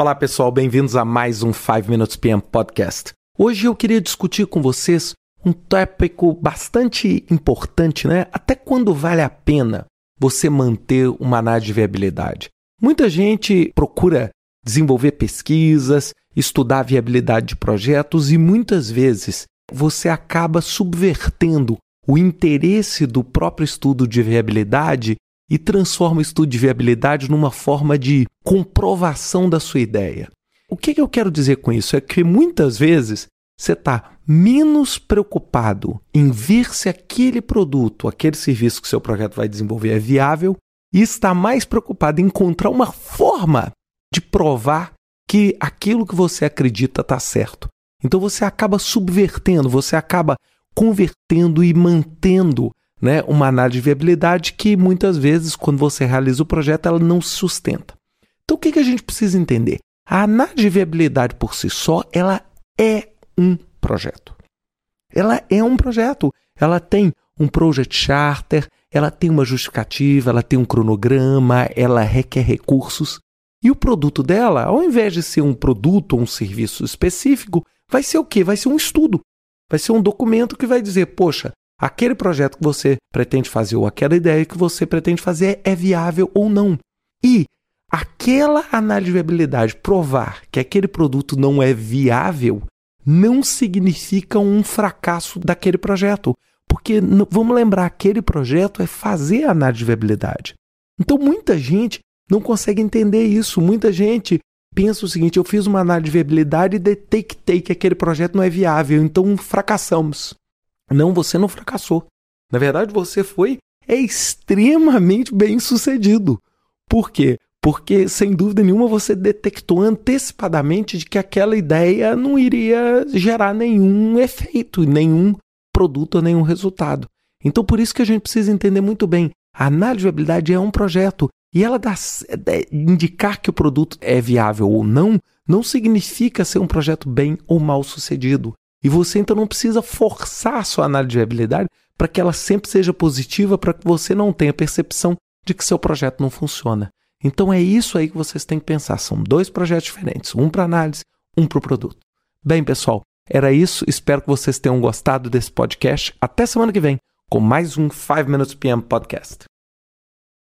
Olá pessoal, bem-vindos a mais um 5 Minutes PM Podcast. Hoje eu queria discutir com vocês um tópico bastante importante, né? Até quando vale a pena você manter uma análise de viabilidade? Muita gente procura desenvolver pesquisas, estudar a viabilidade de projetos e muitas vezes você acaba subvertendo o interesse do próprio estudo de viabilidade e transforma o estudo de viabilidade numa forma de comprovação da sua ideia. O que, eu quero dizer com isso? É que muitas vezes você está menos preocupado em ver se aquele produto, aquele serviço que seu projeto vai desenvolver é viável e está mais preocupado em encontrar uma forma de provar que aquilo que você acredita está certo. Então você acaba subvertendo, você acaba convertendo e mantendo né, uma análise de viabilidade que muitas vezes, quando você realiza o projeto, ela não se sustenta. Então, o que, que a gente precisa entender? A análise de viabilidade por si só, ela é um projeto. Ela é um projeto. Ela tem um project charter, ela tem uma justificativa, ela tem um cronograma, ela requer recursos. E o produto dela, ao invés de ser um produto ou um serviço específico, vai ser o quê? Vai ser um estudo. Vai ser um documento que vai dizer, poxa, aquele projeto que você pretende fazer ou aquela ideia que você pretende fazer é viável ou não. E aquela análise de viabilidade provar que aquele produto não é viável não significa um fracasso daquele projeto. Porque vamos lembrar, aquele projeto é fazer a análise de viabilidade. Então muita gente não consegue entender isso. Muita gente pensa o seguinte: eu fiz uma análise de viabilidade e detectei que aquele projeto não é viável, então fracassamos. Não, você não fracassou. Na verdade, você foi é extremamente bem sucedido. Por quê? Porque, sem dúvida nenhuma, você detectou antecipadamente de que aquela ideia não iria gerar nenhum efeito, nenhum produto, nenhum resultado. Então, por isso que a gente precisa entender muito bem: a análise de viabilidade é um projeto e ela dá, indicar que o produto é viável ou não, não significa ser um projeto bem ou mal sucedido. E você então não precisa forçar a sua análise de viabilidade para que ela sempre seja positiva, para que você não tenha percepção de que seu projeto não funciona. Então é isso aí que vocês têm que pensar. São dois projetos diferentes, um para análise, um para o produto. Bem, pessoal, era isso. Espero que vocês tenham gostado desse podcast. Até semana que vem com mais um 5 Minutes PM Podcast.